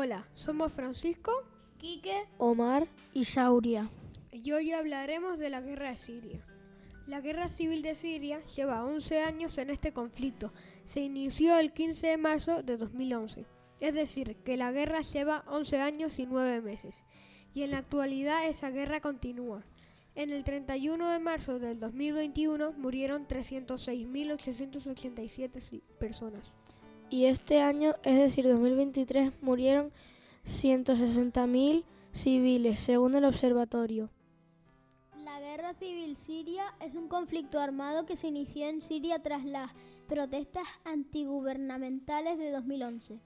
Hola, somos Francisco, Quique, Omar y Sauria. Y hoy hablaremos de la guerra de Siria. La guerra civil de Siria lleva 11 años en este conflicto. Se inició el 15 de marzo de 2011. Es decir, que la guerra lleva 11 años y 9 meses. Y en la actualidad esa guerra continúa. En el 31 de marzo del 2021 murieron 306.887 personas. Y este año, es decir, 2023, murieron 160.000 civiles, según el observatorio. La guerra civil siria es un conflicto armado que se inició en Siria tras las protestas antigubernamentales de 2011.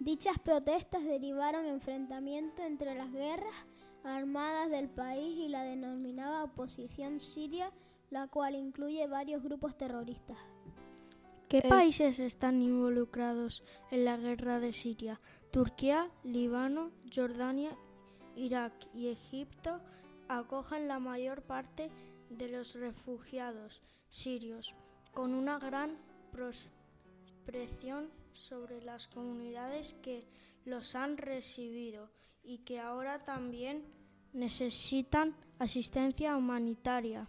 Dichas protestas derivaron enfrentamientos entre las guerras armadas del país y la denominada oposición siria, la cual incluye varios grupos terroristas. ¿Qué países están involucrados en la guerra de Siria? Turquía, Líbano, Jordania, Irak y Egipto acogen la mayor parte de los refugiados sirios, con una gran presión sobre las comunidades que los han recibido y que ahora también necesitan asistencia humanitaria.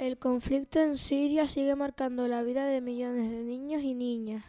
El conflicto en Siria sigue marcando la vida de millones de niños y niñas.